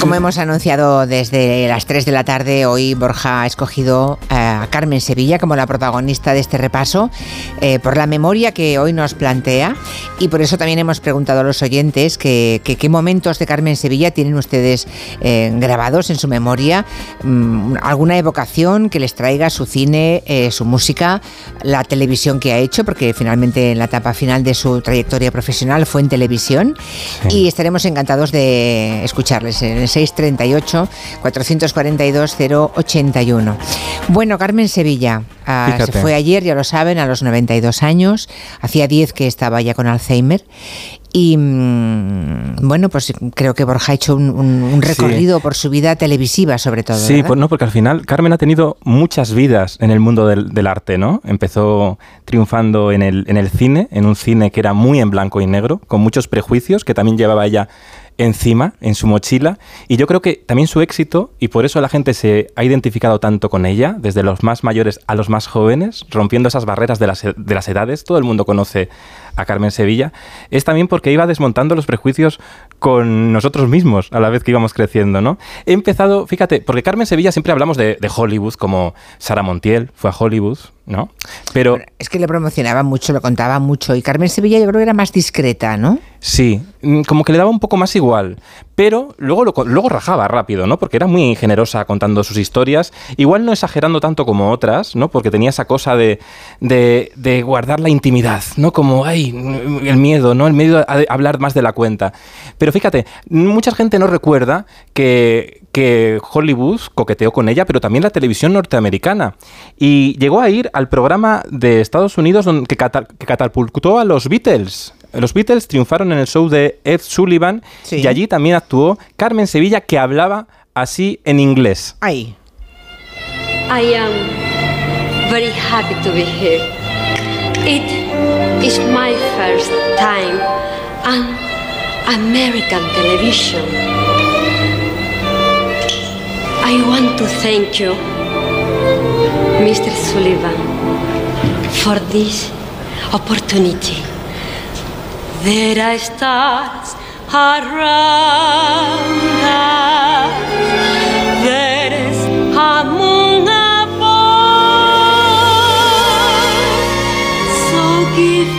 Como hemos anunciado desde las 3 de la tarde, hoy Borja ha escogido eh, a Carmen Sevilla como la protagonista de este repaso eh, por la memoria que hoy nos plantea. Y por eso también hemos preguntado a los oyentes que, qué momentos de Carmen Sevilla tienen ustedes eh, grabados en su memoria, mm, alguna evocación que les traiga su cine, su música, la televisión que ha hecho, porque finalmente en la etapa final de su trayectoria profesional fue en televisión. Y estaremos encantados de escucharles en 638 442 081. Bueno, Carmen Sevilla, ah, se fue ayer, ya lo saben, a los 92 años. Hacía 10 que estaba ya con Alzheimer. Y mm, bueno, pues creo que Borja ha hecho un, recorrido por su vida televisiva, sobre todo. Sí, pues no, porque al final Carmen ha tenido muchas vidas en el mundo del, del, arte, ¿no? Empezó triunfando en el, en el cine, en un cine que era muy en blanco y negro, con muchos prejuicios que también llevaba ella encima, en su mochila, y yo creo que también su éxito, y por eso la gente se ha identificado tanto con ella, desde los más mayores a los más jóvenes, rompiendo esas barreras de las, de las edades, todo el mundo conoce a Carmen Sevilla, es también porque iba desmontando los prejuicios con nosotros mismos a la vez que íbamos creciendo, ¿no? He empezado, fíjate, porque Carmen Sevilla siempre hablamos de, Hollywood, como Sara Montiel fue a Hollywood, ¿no? Pero... Es que le promocionaba mucho, lo contaba mucho, y Carmen Sevilla yo creo que era más discreta, ¿no? Sí, mm, como que le daba un poco más igual, pero luego, luego rajaba rápido, ¿no? Porque era muy generosa contando sus historias, igual no exagerando tanto como otras, ¿no? Porque tenía esa cosa de, de, de guardar la intimidad, ¿no? Como, ay, el miedo, ¿no? El miedo a hablar más de la cuenta. Pero fíjate, mucha gente no recuerda que, que Hollywood coqueteó con ella, pero también la televisión norteamericana. Y llegó a ir al programa de Estados Unidos donde, que, catapultó a los Beatles. Los Beatles triunfaron en el show de Ed Sullivan y allí también actuó Carmen Sevilla que hablaba así en inglés. Ay. I am very happy to be here. It is my first time on American television. I want to thank you, Mr. Sullivan, for this opportunity. There are stars around us. There is a moon above. So give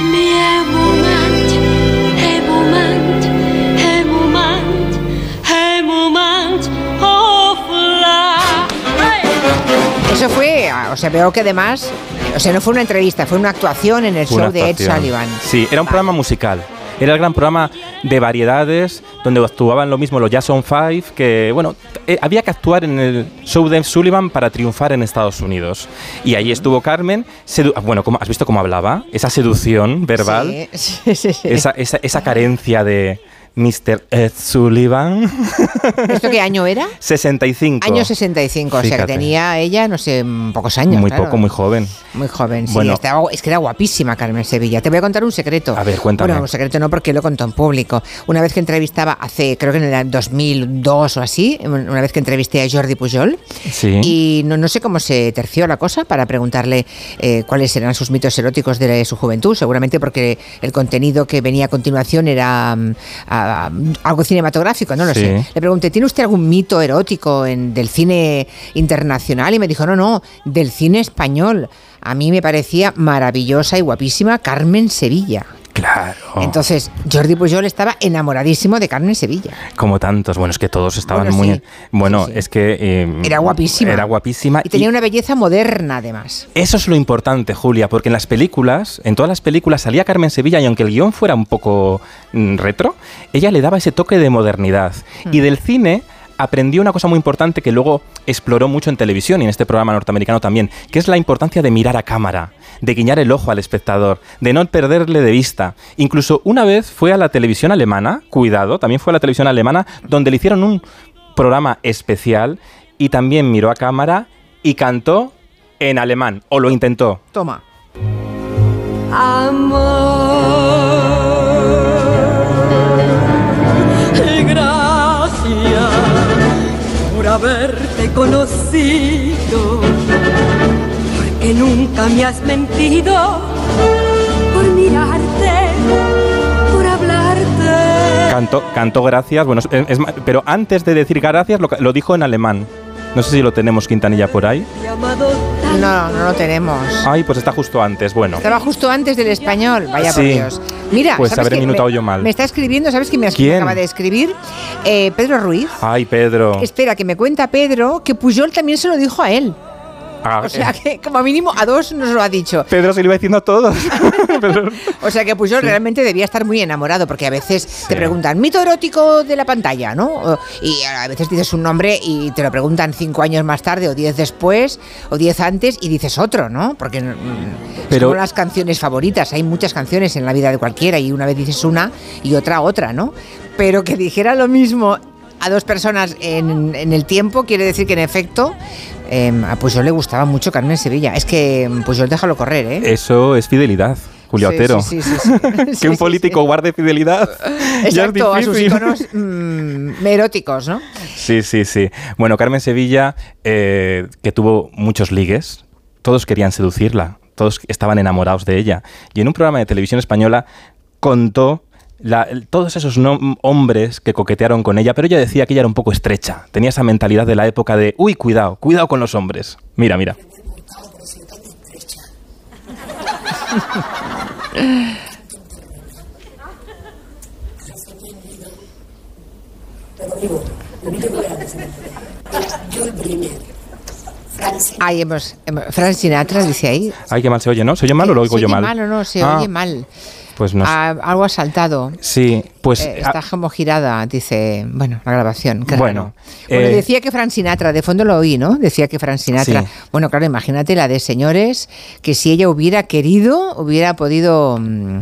sea, veo que además o sea, no fue una entrevista, fue una actuación en el show de Ed Sullivan. Sí, era un programa musical. Era el gran programa de variedades donde actuaban lo mismo los Jason Five, que bueno, eh, había que actuar en el show de Ed Sullivan para triunfar en Estados Unidos. Y ahí estuvo Carmen, bueno, ¿has visto cómo hablaba? Esa seducción verbal, sí, sí, sí, esa, esa carencia de, Mr. Ed Sullivan. ¿Esto qué año era? 65. Año 65, o sea que tenía ella, no sé, pocos años. Muy poco, muy joven. Muy joven, sí. Bueno, es que era guapísima Carmen Sevilla. Te voy a contar un secreto. A ver, cuéntame. Bueno, un secreto no porque lo contó en público. Una vez que entrevistaba hace, creo que en el 2002 o así, una vez que entrevisté a Jordi Pujol. Sí. Y no, sé cómo se terció la cosa para preguntarle eh, cuáles eran sus mitos eróticos de su juventud. Seguramente porque el contenido que venía a continuación era. Algo cinematográfico, no lo sé. Le pregunté, ¿tiene usted algún mito erótico en, del cine internacional? Y me dijo, no, no, del cine español. A mí me parecía maravillosa y guapísima Carmen Sevilla. Claro. Entonces, Jordi Pujol estaba enamoradísimo de Carmen Sevilla. Como tantos. Bueno, es que todos estaban muy. Bueno, es que. Eh, era guapísima. Era guapísima. Y tenía una belleza moderna, además. Eso es lo importante, Julia, porque en las películas, en todas las películas, salía Carmen Sevilla y aunque el guion fuera un poco mm, retro, ella le daba ese toque de modernidad. Y mm. del cine aprendió una cosa muy importante que luego exploró mucho en televisión y en este programa norteamericano también, que es la importancia de mirar a cámara, de guiñar el ojo al espectador, de no perderle de vista. Incluso una vez fue a la televisión alemana, cuidado, también fue a la televisión alemana, donde le hicieron un programa especial y también miró a cámara y cantó en alemán, o lo intentó. Toma. Amor. Has mentido por mirarte, por hablarte. Cantó, cantó gracias, bueno, es- es pero antes de decir gracias lo, lo dijo en alemán. No sé si lo tenemos Quintanilla por ahí. No, no lo tenemos. Ay, pues está justo antes, bueno. Estaba justo antes del español, vaya por Sí. Dios. Mira, Pues ¿sabes habré minutado Me- yo mal. Me está escribiendo, ¿sabes quién me, ¿Quién? acaba de escribir? Eh, Pedro Ruiz. Ay, Pedro. Espera, que me cuenta Pedro que Pujol también se lo dijo a él. Ah, O sea eh, que como mínimo a dos nos lo ha dicho. Pedro se lo iba diciendo a todos. O sea que Pujol realmente debía estar muy enamorado porque a veces te preguntan mito erótico de la pantalla, ¿no? O- Y a veces dices un nombre y te lo preguntan cinco años más tarde o diez después o diez antes y dices otro, ¿no? Porque mm, Pero- son las canciones favoritas. Hay muchas canciones en la vida de cualquiera y una vez dices una y otra otra, ¿no? Pero que dijera lo mismo a dos personas en, en el tiempo quiere decir que en efecto eh, a Pujol le gustaba mucho Carmen Sevilla. Es que mm, Pujol déjalo correr, ¿eh? Eso es fidelidad, Julio Sí, Otero. sí, sí, que un político guarde fidelidad. ya es Exacto, a sus iconos mm, eróticos, ¿no? Sí, sí, sí. Bueno, Carmen Sevilla, eh, que tuvo muchos ligues, todos querían seducirla, todos estaban enamorados de ella. Y en un programa de televisión española contó la- el- todos esos no- hombres que coquetearon con ella, pero ella decía que ella era un poco estrecha. Tenía esa mentalidad de la época de, uy, cuidado, cuidado con los hombres. Mira, mira. Ahí hemos, hemos- Frank Sinatra dice ahí. Ay, qué mal se oye, ¿no? ¿Se oye mal o lo oigo ¿Se yo mal? mal o no? Se Ah, oye mal. Pues. Ah, algo ha saltado. Sí, pues... Eh, ah, está como girada, dice, bueno, la grabación. Bueno, eh, decía que Frank Sinatra, de fondo lo oí, ¿no? Decía que Frank Sinatra. Sí. Bueno, claro, imagínate la de señores que si ella hubiera querido, hubiera podido. mm,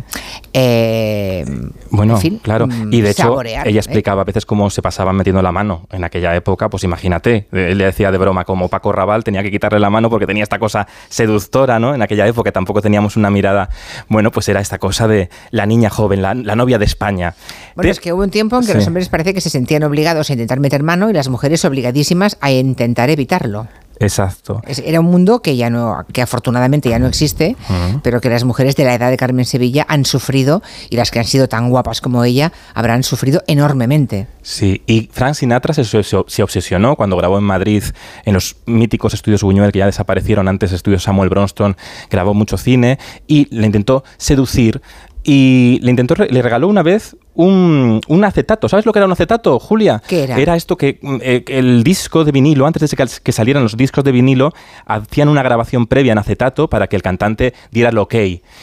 eh, Bueno, en fin, claro. mm, Y de hecho, saborear, ella ¿eh? explicaba a veces cómo se pasaban metiendo la mano en aquella época. Pues imagínate, él le decía de broma como Paco Raval tenía que quitarle la mano porque tenía esta cosa seductora, ¿no? En aquella época tampoco teníamos una mirada. Bueno, pues era esta cosa de la niña joven, la, la novia de España. Bueno, es que hubo un tiempo en que Sí. los hombres parece que se sentían obligados a intentar meter mano y las mujeres obligadísimas a intentar evitarlo. Exacto. Era un mundo que ya no, que afortunadamente ya no existe, pero que las mujeres de la edad de Carmen Sevilla han sufrido y las que han sido tan guapas como ella habrán sufrido enormemente. Sí, y Frank Sinatra se, se- se obsesionó cuando grabó en Madrid en los míticos estudios Buñuel, que ya desaparecieron antes, estudios Samuel Bronston, grabó mucho cine y le intentó seducir y le intentó re- le regaló una vez un, un acetato. ¿Sabes lo que era un acetato, Julia? ¿Qué era? Era esto que mm, eh, el disco de vinilo, antes de que, que salieran los discos de vinilo, hacían una grabación previa en acetato para que el cantante diera el ok.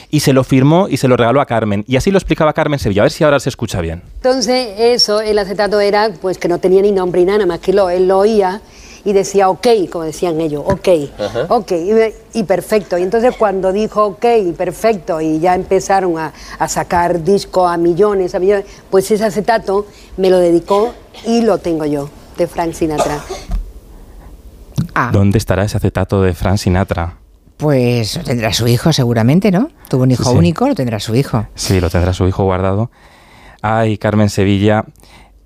Y se lo firmó y se lo regaló a Carmen. Y así lo explicaba Carmen Sevilla. A ver si ahora se escucha bien. Entonces, eso, el acetato era, pues que no tenía ni nombre ni nada, nada más que lo, él lo oía y decía ok, como decían ellos, ok, ok, y, perfecto. Y entonces cuando dijo ok, perfecto, y ya empezaron a, a sacar discos a millones, a millones, pues ese acetato me lo dedicó y lo tengo yo, de Frank Sinatra. Ah, ¿Dónde estará ese acetato de Frank Sinatra? pues lo tendrá su hijo seguramente, ¿no? Tuvo un hijo Sí. único, lo tendrá su hijo. Sí, lo tendrá su hijo guardado. Ay, Carmen Sevilla.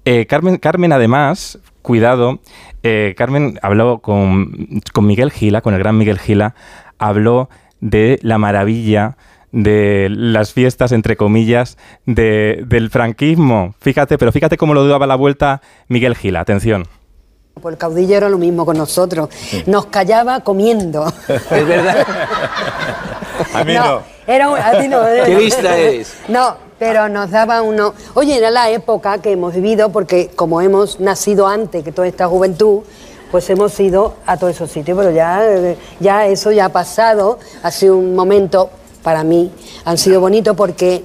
Eh, Carmen, Carmen, además, cuidado, eh, Carmen habló con, con Miguel Gila, con el gran Miguel Gila, habló de la maravilla de las fiestas, entre comillas, de- del franquismo. Fíjate, pero fíjate cómo lo daba la vuelta Miguel Gila. Atención. Pues el caudillo era lo mismo con nosotros, nos callaba comiendo. Es verdad. A mí no. Era un- a ti no, ¿Qué vista eres? No, pero nos daba uno. Oye, era la época que hemos vivido, porque como hemos nacido antes que toda esta juventud, pues hemos ido a todos esos sitios, pero ya, ya eso ya ha pasado. Ha sido un momento, para mí, han sido bonitos porque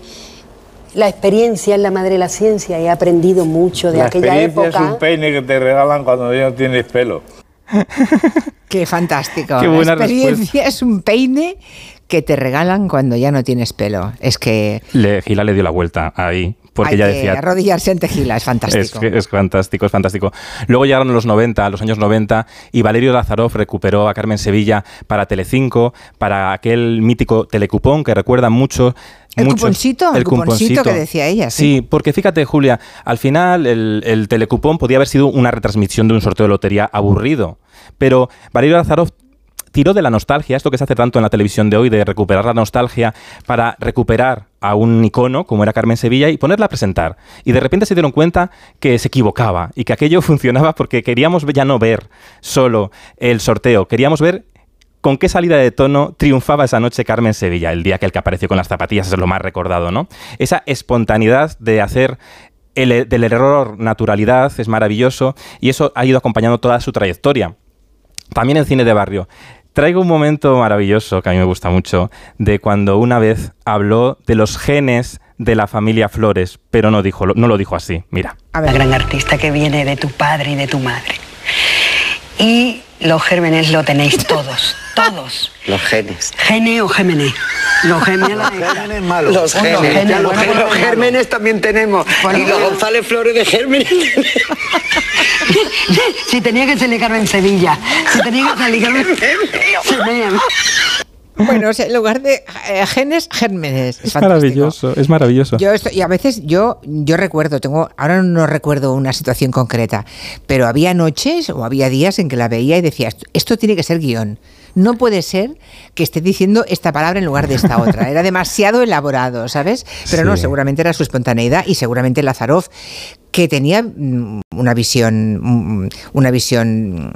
la experiencia es la madre de la ciencia y he aprendido mucho de la aquella experiencia época. es un peine que te regalan cuando ya no tienes pelo. Qué fantástico. Qué la buena experiencia es un peine que te regalan cuando ya no tienes pelo. Es que Le, Gila le dio la vuelta ahí, porque hay ella que decía... arrodillarse ante Gila, es fantástico. es fantástico, es fantástico. Luego llegaron los 90, los años 90, y Valerio Lazarov recuperó a Carmen Sevilla para Telecinco, para aquel mítico telecupón que recuerdan mucho. ¿El muchos- cuponcito? El cuponcito que decía ella, sí. Sí, porque fíjate, Julia, al final el, el telecupón podía haber sido una retransmisión de un sorteo de lotería aburrido, pero Valerio Lazarov tiró de la nostalgia, esto que se hace tanto en la televisión de hoy, de recuperar la nostalgia para recuperar a un icono como era Carmen Sevilla y ponerla a presentar. Y de repente se dieron cuenta que se equivocaba y que aquello funcionaba porque queríamos ya no ver solo el sorteo, queríamos ver con qué salida de tono triunfaba esa noche Carmen Sevilla, el día que el que apareció con las zapatillas es lo más recordado, ¿no? Esa espontaneidad de hacer el- del error naturalidad es maravilloso y eso ha ido acompañando toda su trayectoria. También en cine de barrio. Traigo un momento maravilloso que a mí me gusta mucho de cuando una vez habló de los genes de la familia Flores, pero no, dijo, no lo dijo así. Mira. A La ver, gran artista que viene de tu padre y de tu madre. Y los gérmenes lo tenéis todos, todos. Los genes. Gene o gémene. Los gérmenes. Gémenes malos. Los genes. los, gérmenes también tenemos. Bueno, y los. González Flores de gérmenes. si tenía que salir Carmen Sevilla. Si tenía que salir Carmen Sevilla. bueno, o sea, en lugar de eh, genes, gérmenes. Es fantástico. maravilloso, es maravilloso. Yo esto- y a veces yo, yo recuerdo, tengo, ahora no recuerdo una situación concreta, pero había noches o había días en que la veía y decía, esto, esto tiene que ser guion. No puede ser que esté diciendo esta palabra en lugar de esta otra. Era demasiado elaborado, ¿sabes? Pero no, seguramente era su espontaneidad y seguramente Lazarov, que tenía mm, una visión, mm, una visión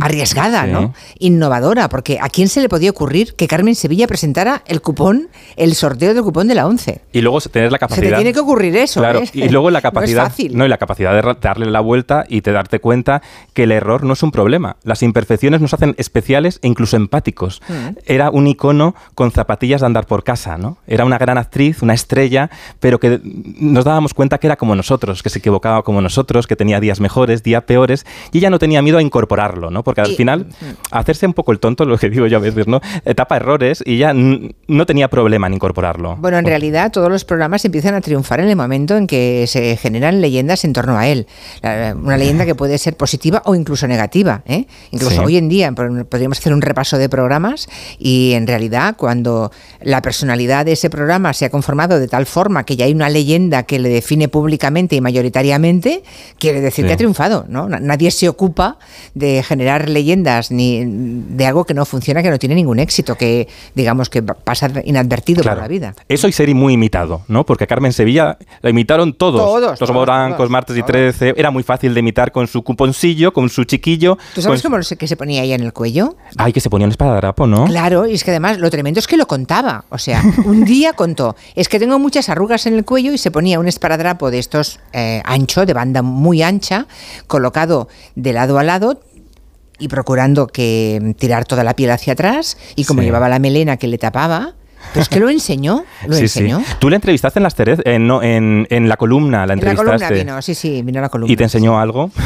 arriesgada, Sí. ¿no? Innovadora, porque ¿a quién se le podía ocurrir que Carmen Sevilla presentara el cupón, el sorteo del cupón de la 11? Y luego tener la Se te capacidad. tiene que ocurrir eso, Claro, ¿eh? y luego la No es capacidad. fácil. y la capacidad de darle la vuelta y de darte cuenta que el error no es un problema. Las imperfecciones nos hacen especiales e incluso empáticos. Mm. Era un icono con zapatillas de andar por casa, ¿no? Era una gran actriz, una estrella, pero que nos dábamos cuenta que era como nosotros, que se equivocaba como nosotros, que tenía días mejores, días peores, y ella no tenía miedo a incorporarlo, ¿no? Porque al Y- final, hacerse un poco el tonto, lo que digo yo a veces, ¿no? Eh, Tapa errores y ya no tenía problema en incorporarlo. Bueno, en realidad todos los programas empiezan a triunfar en el momento en que se generan leyendas en torno a él. Una leyenda que puede ser positiva o incluso negativa. ¿eh? Incluso Sí. hoy en día podríamos hacer un repaso de programas y en realidad cuando la personalidad de ese programa se ha conformado de tal forma que ya hay una leyenda que le define públicamente y mayoritariamente, quiere decir Sí. que ha triunfado. ¿no? Na- Nadie se ocupa de generar leyendas ni de algo que no funciona, que no tiene ningún éxito, que digamos que pa- pasa inadvertido por la vida. Eso y ser muy imitado, ¿no? Porque a Carmen Sevilla la imitaron todos. Todos, Los todos, morancos, todos, martes y todos. 13. Era muy fácil de imitar con su cuponcillo, con su chiquillo. ¿Tú sabes cómo se- que se ponía ella en el cuello? Ay, que se ponía un espadadrapo, ¿no? Claro, y es que además lo tremendo es que lo contaba. O sea, un día contó, es que tengo muchas arrugas en el cuello y se ponía un esparadrapo de estos eh, ancho, de banda muy ancha, colocado de lado a lado y procurando que mm, tirar toda la piel hacia atrás y como Sí. llevaba la melena que le tapaba, pero es que lo enseñó, lo sí, sí. enseñó. Tú le entrevistaste en las Terez, en, no, en, en la columna, la En la entrevistaste. columna vino, sí, sí, vino a la columna. ¿Y te enseñó algo?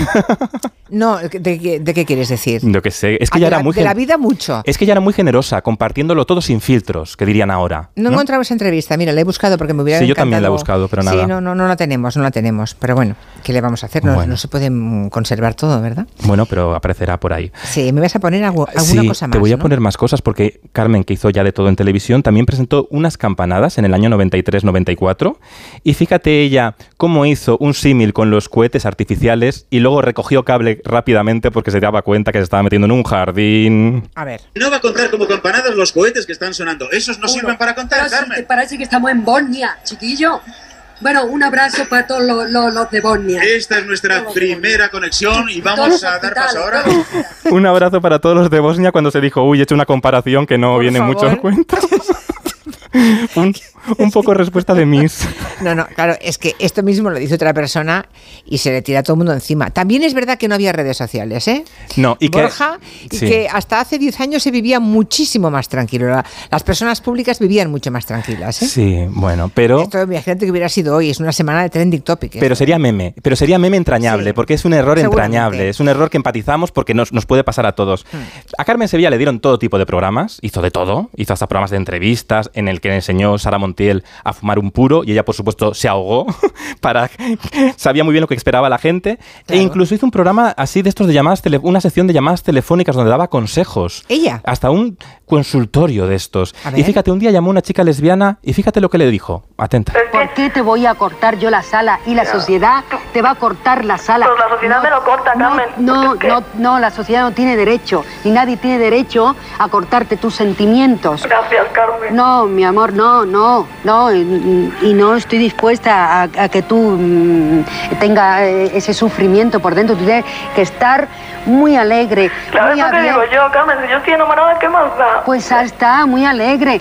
No, ¿de, qué- de qué quieres decir? Yo que sé. Es que Ah, ya de era la- muy de la vida mucho. Es que ella era muy generosa, compartiéndolo todo sin filtros, que dirían ahora. No, encontramos entrevista, mira, la he buscado porque me hubiera Sí, yo también la he encantado- buscado, pero Sí, nada. no, no, no la tenemos, no la tenemos. Pero bueno, ¿qué le vamos a hacer? No, Bueno. no se puede conservar todo, ¿verdad? Bueno, pero aparecerá por ahí. Sí, me vas a poner algo- alguna sí, cosa más. te voy a ¿no? poner más cosas porque Carmen, que hizo ya de todo en televisión, también presentó unas campanadas en el año 93-94. Y fíjate ella cómo hizo un símil con los cohetes artificiales y luego recogió cable rápidamente porque se daba cuenta que se estaba metiendo en un jardín. A ver. No va a contar como campanadas los cohetes que están sonando. Esos no sirven para contar, Parece- Carmen. Parece que estamos en Bosnia, chiquillo. Bueno, un abrazo para todos los, los- los de Bosnia. Esta es nuestra primera conexión y vamos a dar paso ahora. Un abrazo para todos los de Bosnia cuando se dijo, uy, he hecho una comparación que no Por viene mucho a favor. cuenta. un, un poco respuesta de Miss. No, no, claro, es que esto mismo lo dice otra persona y se le tira a todo el mundo encima. También es verdad que no había redes sociales, ¿eh? No, y que- Borja, y sí. que hasta hace 10 años se vivía muchísimo más tranquilo. La- Las personas públicas vivían mucho más tranquilas, ¿eh? Sí, bueno, pero... Esto, imagínate que hubiera sido hoy, es una semana de trending topic. ¿eh? Pero sería meme, pero sería meme entrañable, Sí, porque es un error entrañable, es un error que empatizamos porque nos, nos puede pasar a todos. Hmm. A Carmen Sevilla le dieron todo tipo de programas, hizo de todo, hizo hasta programas de entrevistas en el que enseñó Sara Montero Montiel a fumar un puro y ella, por supuesto, se ahogó. para Sabía muy bien lo que esperaba la gente. E incluso hizo un programa así de estos de llamadas, tele- una sección de llamadas telefónicas donde daba consejos. ¿Ella? Hasta un consultorio de estos. A Y fíjate, un día llamó una chica lesbiana y fíjate lo que le dijo. Atenta. ¿Por qué te voy a cortar yo la sala y la sociedad te va a cortar la sala? Pues la sociedad me lo corta, Carmen. No, no, no, la sociedad no tiene derecho, ni nadie tiene derecho a cortarte tus sentimientos. Gracias, Carmen. No, mi amor, no, no, no, y, y no estoy dispuesta a, a que tú mm, tenga eh, ese sufrimiento por dentro. Tú tienes que estar muy alegre, Claro, muy eso te abierta. digo yo, Carmen. Si yo estoy enamorada, ¿qué más da? Pues está muy alegre.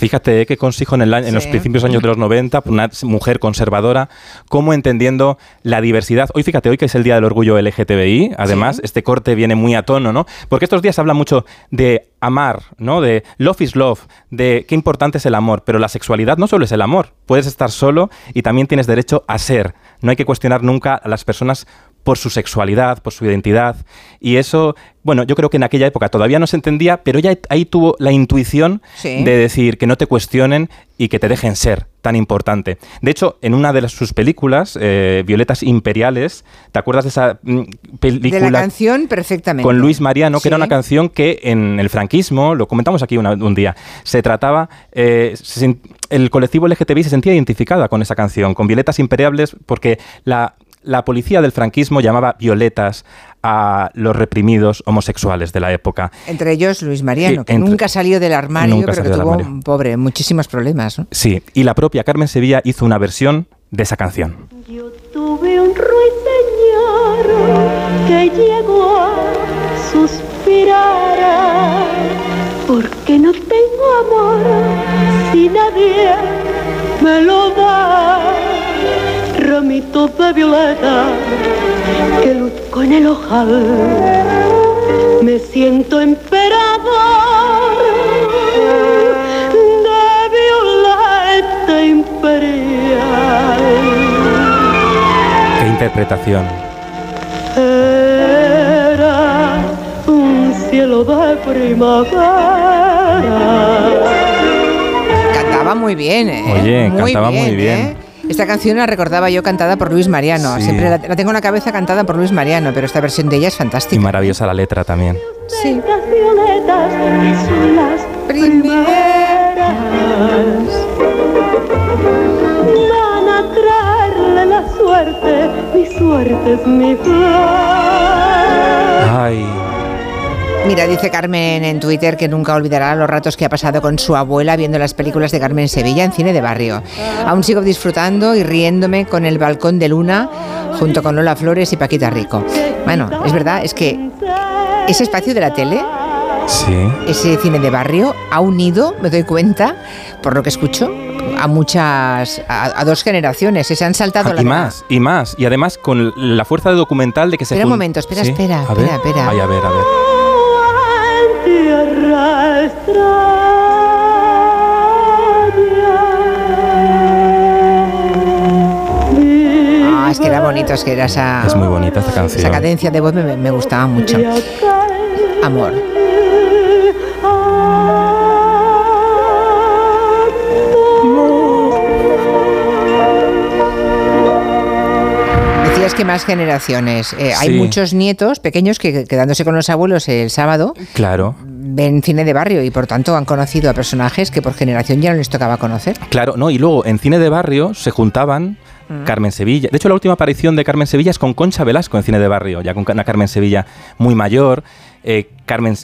Fíjate eh, qué consigo en, el en los principios años de los 90, por una mujer conservadora, cómo entendiendo la diversidad. Hoy, fíjate, hoy que es el Día del Orgullo LGTBI, además, este corte viene muy a tono, ¿no? Porque estos días se habla mucho de amar, ¿no? De love is love, de qué importante es el amor, pero la sexualidad no solo es el amor, puedes estar solo y también tienes derecho a ser. No hay que cuestionar nunca a las personas por su sexualidad, por su identidad. Y eso, bueno, yo creo que en aquella época todavía no se entendía, pero ella ahí tuvo la intuición Sí. de decir que no te cuestionen y que te dejen ser, tan importante. De hecho, en una de las- sus películas, eh, Violetas Imperiales, ¿te acuerdas de esa mm, película? De la canción perfectamente. con Luis Mariano, que era Sí. una canción que en el franquismo, lo comentamos aquí una- un día, se trataba, eh, se el colectivo LGTBI se sentía identificada con esa canción, con Violetas Imperiales, porque la, la policía del franquismo llamaba violetas a los reprimidos homosexuales de la época. Entre ellos Luis Mariano, Sí, que entre- nunca salió del armario, Nunca pero que tuvo, armario. pobre, muchísimos problemas. ¿no? Sí, y la propia Carmen Sevilla hizo una versión de esa canción. Tuve un ruiseñor que llegó a suspirar porque no tengo amor si nadie me lo da. Ramitos de violeta que luzco en el ojal. Me siento emperador de violeta imperial. Qué interpretación. Era un cielo de primavera. Cantaba muy bien, ¿eh? Oye, cantaba muy bien. ¿eh? Esta canción la recordaba yo cantada por Luis Mariano. Sí. Siempre la, la tengo en la cabeza cantada por Luis Mariano, pero esta versión de ella es Y fantástica. maravillosa la letra también. Sí. Las violetas son las primeras. Van a traerle la suerte, mi suerte es mi flor. Ay, Mira, dice Carmen en Twitter que nunca olvidará los ratos que ha pasado con su abuela viendo las películas de Carmen Sevilla en cine de barrio. Aún sigo disfrutando y riéndome con el balcón de Luna junto con Lola Flores y Paquita Rico. Bueno, es verdad, es que ese espacio de la tele, sí. ese cine de barrio, ha unido, me doy cuenta, por lo que escucho, a muchas, a, a dos generaciones. Se han saltado Ah, la y más, y más. Y además con la fuerza de documental de que se... Espera un momento, espera, ¿Sí? espera, A ver. espera, espera. Ay, a ver, a ver. Ah, es que era bonito, es que era esa, Es muy bonita esta canción. esa cadencia de voz me, me gustaba mucho. Amor. Decías que más generaciones. Eh, Hay muchos nietos pequeños que quedándose con los abuelos el sábado Claro, ven cine de barrio y por tanto han conocido a personajes que por generación ya no les tocaba conocer. claro, no, y luego en cine de barrio se juntaban Mm. Carmen Sevilla. De hecho, la última aparición de Carmen Sevilla es con Concha Velasco en cine de barrio, ya con una Carmen Sevilla muy mayor, eh, Carmen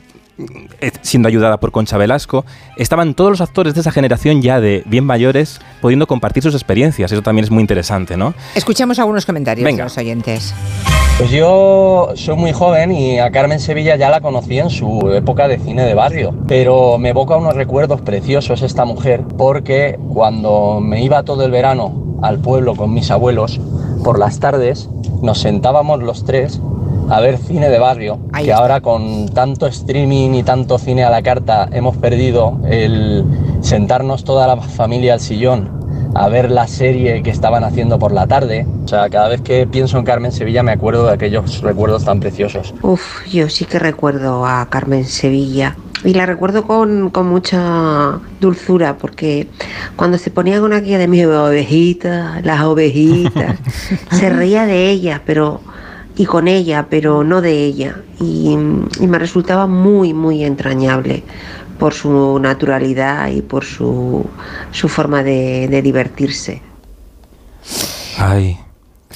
siendo ayudada por Concha Velasco. Estaban todos los actores de esa generación ya de bien mayores pudiendo compartir sus experiencias. Eso también es muy interesante, ¿no? Escuchamos algunos comentarios Venga. de los oyentes. Pues yo soy muy joven y a Carmen Sevilla ya la conocí en su época de cine de barrio, pero me evoca unos recuerdos preciosos esta mujer porque cuando me iba todo el verano al pueblo con mis abuelos, por las tardes nos sentábamos los tres a ver cine de barrio, Ahí que está. ahora con tanto streaming y tanto cine a la carta hemos perdido el sentarnos toda la familia al sillón a ver la serie que estaban haciendo por la tarde. O sea, cada vez que pienso en Carmen Sevilla me acuerdo de aquellos recuerdos tan preciosos. Uf, yo sí que recuerdo a Carmen Sevilla y la recuerdo con, con mucha dulzura porque cuando se ponía con aquella de mis ovejitas, las ovejitas, se reía de ellas, pero y con ella, pero no de ella. Y, me resultaba muy, muy entrañable por su naturalidad y por su, su forma de, de divertirse. Ay.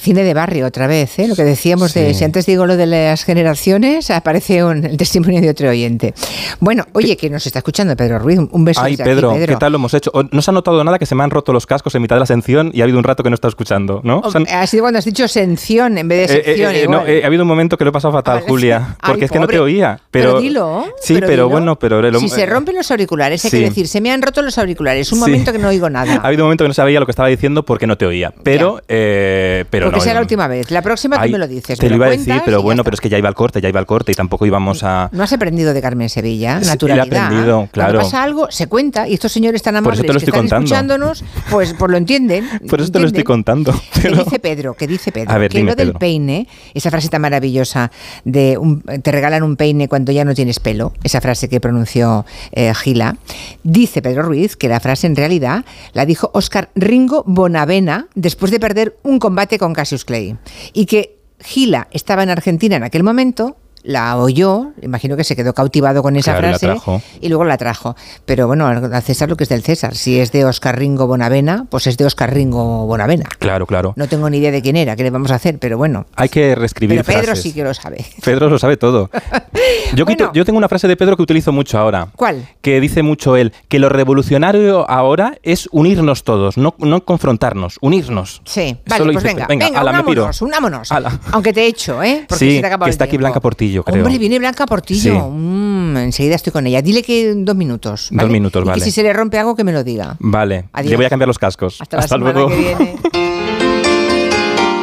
Cine de barrio otra vez, ¿eh? lo que decíamos de si antes digo lo de las generaciones, aparece un- el testimonio de otro oyente. Bueno, oye, que nos está escuchando Pedro Ruiz, un beso Ay, desde aquí, Pedro, ¿qué tal lo hemos hecho? No se ha notado nada que se me han roto los cascos en mitad de la sección y ha habido un rato que no está escuchando, ¿no? Ha sido cuando has dicho sención en vez de Eh, eh, sección. eh, igual. ha habido un momento que lo he pasado fatal, Julia, porque Ay, es que no te oía. Pero, Pero, dilo. Sí, pero, dilo. bueno, pero... si se rompen los auriculares, hay sí. que decir, se me han roto los auriculares. Un Sí. momento que no oigo Ha nada. habido un momento que no sabía lo que estaba diciendo porque no te oía. Pero, pero Porque no, sea la última vez. La próxima ay, tú me lo dices. Te lo iba a decir, pero bueno, pero es que ya iba al corte, ya iba al corte y tampoco íbamos a... No has aprendido de Carmen Sevilla, Sí, naturalidad. he aprendido, Cuando pasa algo, se cuenta y estos señores tan amables que están contando. escuchándonos, pues, pues lo entienden. Por eso te lo estoy contando. ¿Qué dice Pedro? ¿Qué dice Pedro? A ver, que dime, lo del Pedro. peine, esa frase tan maravillosa de un- te regalan un peine cuando ya no tienes pelo, esa frase que pronunció eh, Gila, dice Pedro Ruiz que la frase en realidad la dijo Oscar Ringo Bonavena después de perder un combate con Cassius Clay y que Gila estaba en Argentina en aquel momento. La oyó, imagino que se quedó cautivado con esa Claro, y la frase trajo. y luego la trajo. Pero bueno, al César lo que es del César. Si es de Oscar Ringo Bonavena, pues es de Oscar Ringo Bonavena. Claro, claro. No tengo ni idea de quién era, qué le vamos a hacer, pero bueno. Hay que reescribir Pero Pedro frases. sí que lo sabe. Pedro lo sabe todo. Yo, quito- Bueno. yo tengo una frase de Pedro que utilizo mucho ahora. ¿Cuál? Que dice mucho él, que lo revolucionario ahora es unirnos todos, no, no confrontarnos, unirnos. Sí, Eso vale, pues venga, venga, ala, me piro. unámonos, unámonos. Ala. Aunque te he hecho, ¿eh? Porque Sí, se te acaba que el está aquí. Blanca Portillo, creo. Hombre, viene Blanca Portillo. Sí. Mm, enseguida estoy con ella. Dile que dos minutos. Dos minutos, y vale. que si se le rompe algo, que me lo diga. Vale, Adiós. le voy a cambiar los cascos. Hasta la Hasta semana luego. que viene.